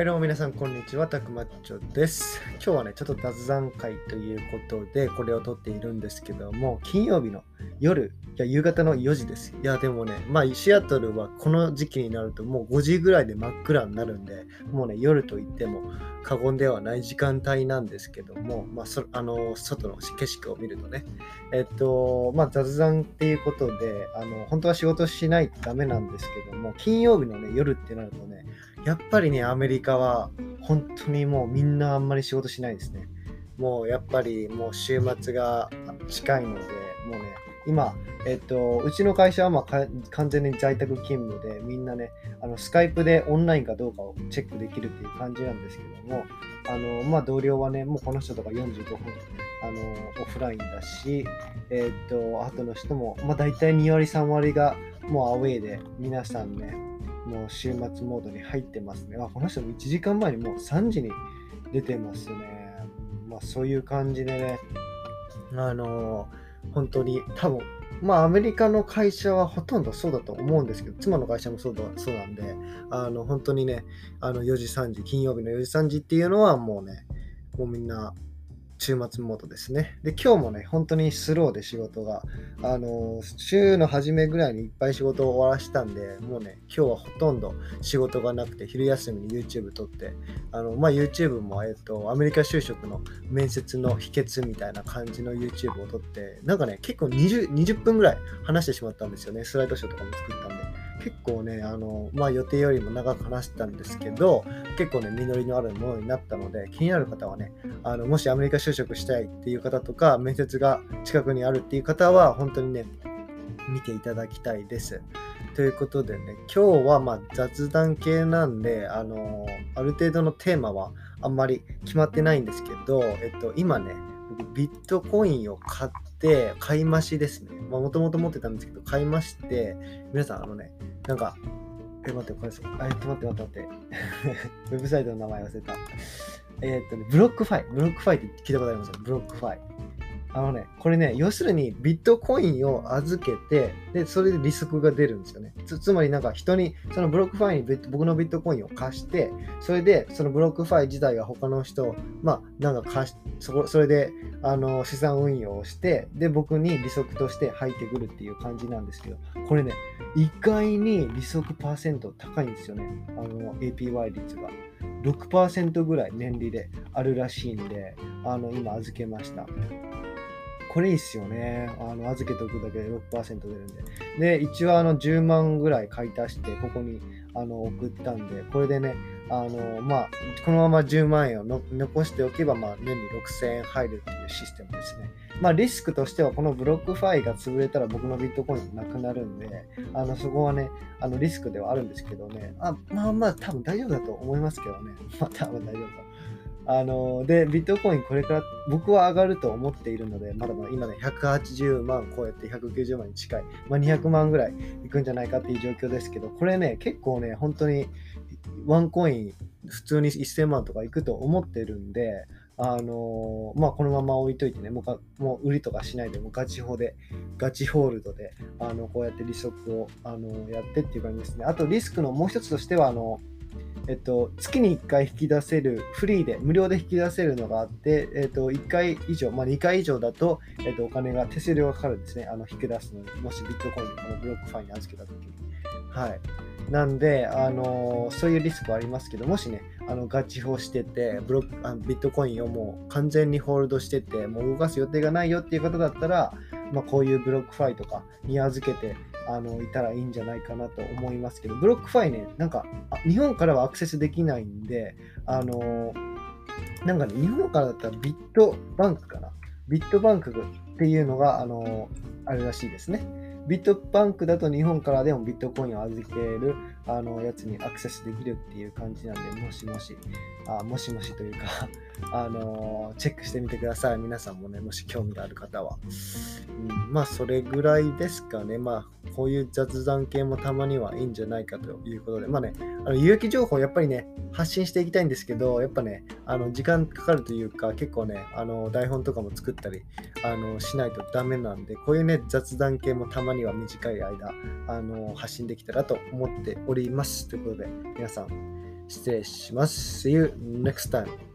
はい、どうも皆さん、こんにちは。た。くまっちょです。今日はね、ちょっと雑談会ということで、これを撮っているんですけども、金曜日の夜、いや、夕方の4時です。いや、でもね、まあ、シアトルはこの時期になると、もう5時ぐらいで真っ暗になるんで、もうね、夜と言っても過言ではない時間帯なんですけども、まあ、そあの外の景色を見るとね、えっと、まあ、雑談っていうことで、あの本当は仕事しないとダメなんですけども、金曜日のね、夜ってなるとね、やっぱりね、アメリカは本当にもうみんなあんまり仕事しないですね。もうやっぱりもう週末が近いので、もうね、今、えっと、うちの会社はまあ完全に在宅勤務で、みんなね、あのスカイプでオンラインかどうかをチェックできるっていう感じなんですけども、あのまあ、同僚はね、もうこの人とか45分あのオフラインだし、えっと、後の人も、まあ、大体2割、3割がもうアウェイで、皆さんね、もう週末モードに入ってますね。あ、この人も1時間前にもう3時に出てますね。まあそういう感じでね、あのー、本当に多分、まあアメリカの会社はほとんどそうだと思うんですけど、妻の会社もそうだそうなんで、あの本当にね、あの4時3時、金曜日の4時3時っていうのはもうね、もうみんな週末モードですね。で、今日もね、本当にスローで仕事が、あの週の初めぐらいにいっぱい仕事を終わらしたんで、もうね、今日はほとんど仕事がなくて、昼休みに YouTube 撮って、あの、まあ、YouTube も、えっと、アメリカ就職の面接の秘訣みたいな感じの YouTube を撮って、なんかね、結構 20, 20分ぐらい話してしまったんですよね。スライドショーとかも作った。結構ね、あの、まあ予定よりも長く話したんですけど、結構ね、実りのあるものになったので、気になる方はね、あの、もしアメリカ就職したいっていう方とか、面接が近くにあるっていう方は、本当にね、見ていただきたいです。ということでね、今日はま雑談系なんで、あのある程度のテーマはあんまり決まってないんですけど、えっと、今ね、僕ビットコインを買って、買い増しですね。まあ、もともと持ってたんですけど、買い増して、皆さん、あのね、なんか、え、待って、これ、あ、えっと、待って、待って、待って。ウェブサイトの名前忘れた。えー、っとね、 BlockFi。BlockFi って聞いたことありますよ。 BlockFi。あのね、これね、要するにビットコインを預けて、で、それで利息が出るんですよね。つつまりなんか人に、その BlockFi に僕のビットコインを貸して、それでその BlockFi 自体が他の人、まあなんか貸し、そこそれであの資産運用をして、で、僕に利息として入ってくるっていう感じなんですけど、これね、意外に利息パーセント高いんですよね。あの APY 率が。6%ぐらい年利であるらしいんで、あの今預けました。これいいっすよね。あの預けておくだけで6%出るんで。で、一応あの10万ぐらい買い足して、ここにあの送ったんで、これでね、あのまあ、このまま10万円を残しておけば、まあ、年に6000円入るっていうシステムですね。まあ、リスクとしては、この BlockFi が潰れたら僕のビットコインなくなるんで、あのそこはね、あのリスクではあるんですけどね、あまあまあ、多分大丈夫だと思いますけどね。まあ、多分大丈夫だあので、ビットコインこれから僕は上がると思っているので、まだまだ今ね、180万超えて190万に近い、まあ、200万ぐらいいくんじゃないかっていう状況ですけど、これね、結構ね、本当にワンコイン普通に1000万とかいくと思ってるんで、あのまあ、このまま置いといてね、もうもう売りとかしないで、もガチホで、ガチホールドで、あのこうやって利息を、あのやってっていう感じですね。あとリスクのもう一つとしては、あのえっと、月に1回引き出せる、フリーで、無料で引き出せるのがあって、えっと、1回以上、まあ、2回以上だと、えっと、お金が、手数料がかかるんですね。あの、引き出すのに、もしビットコインこの BlockFi に預けたときに。はい。なんで、あのー、そういうリスクはありますけど、もしね、あのガチホしててブロックあ、ビットコインをもう完全にホールドしてて、もう動かす予定がないよっていう方だったら、まあ、こういう BlockFi とかに預けてあのいたらいいんじゃないかなと思いますけど、 BlockFi ね、なんか日本からはアクセスできないんで、あのなんかね、日本からだったらビットバンクかな。ビットバンクっていうのが、あのあれらしいですね。ビットバンクだと日本からでもビットコインを預けるあのやつにアクセスできるっていう感じなんで、もしもし、あもしもしというか あのチェックしてみてください。皆さんもね、もし興味がある方は。うん、まあ、それぐらいですかね。まあ、こういう雑談系もたまにはいいんじゃないかということで、まあね、あの有益情報やっぱりね、発信していきたいんですけど、やっぱね、あの時間かかるというか、結構ね、あの台本とかも作ったりあのしないとダメなんで、こういうね、雑談系もたまには短い間、あの発信できたらと思っております。ります。ということで、皆さん、失礼します。See you next time.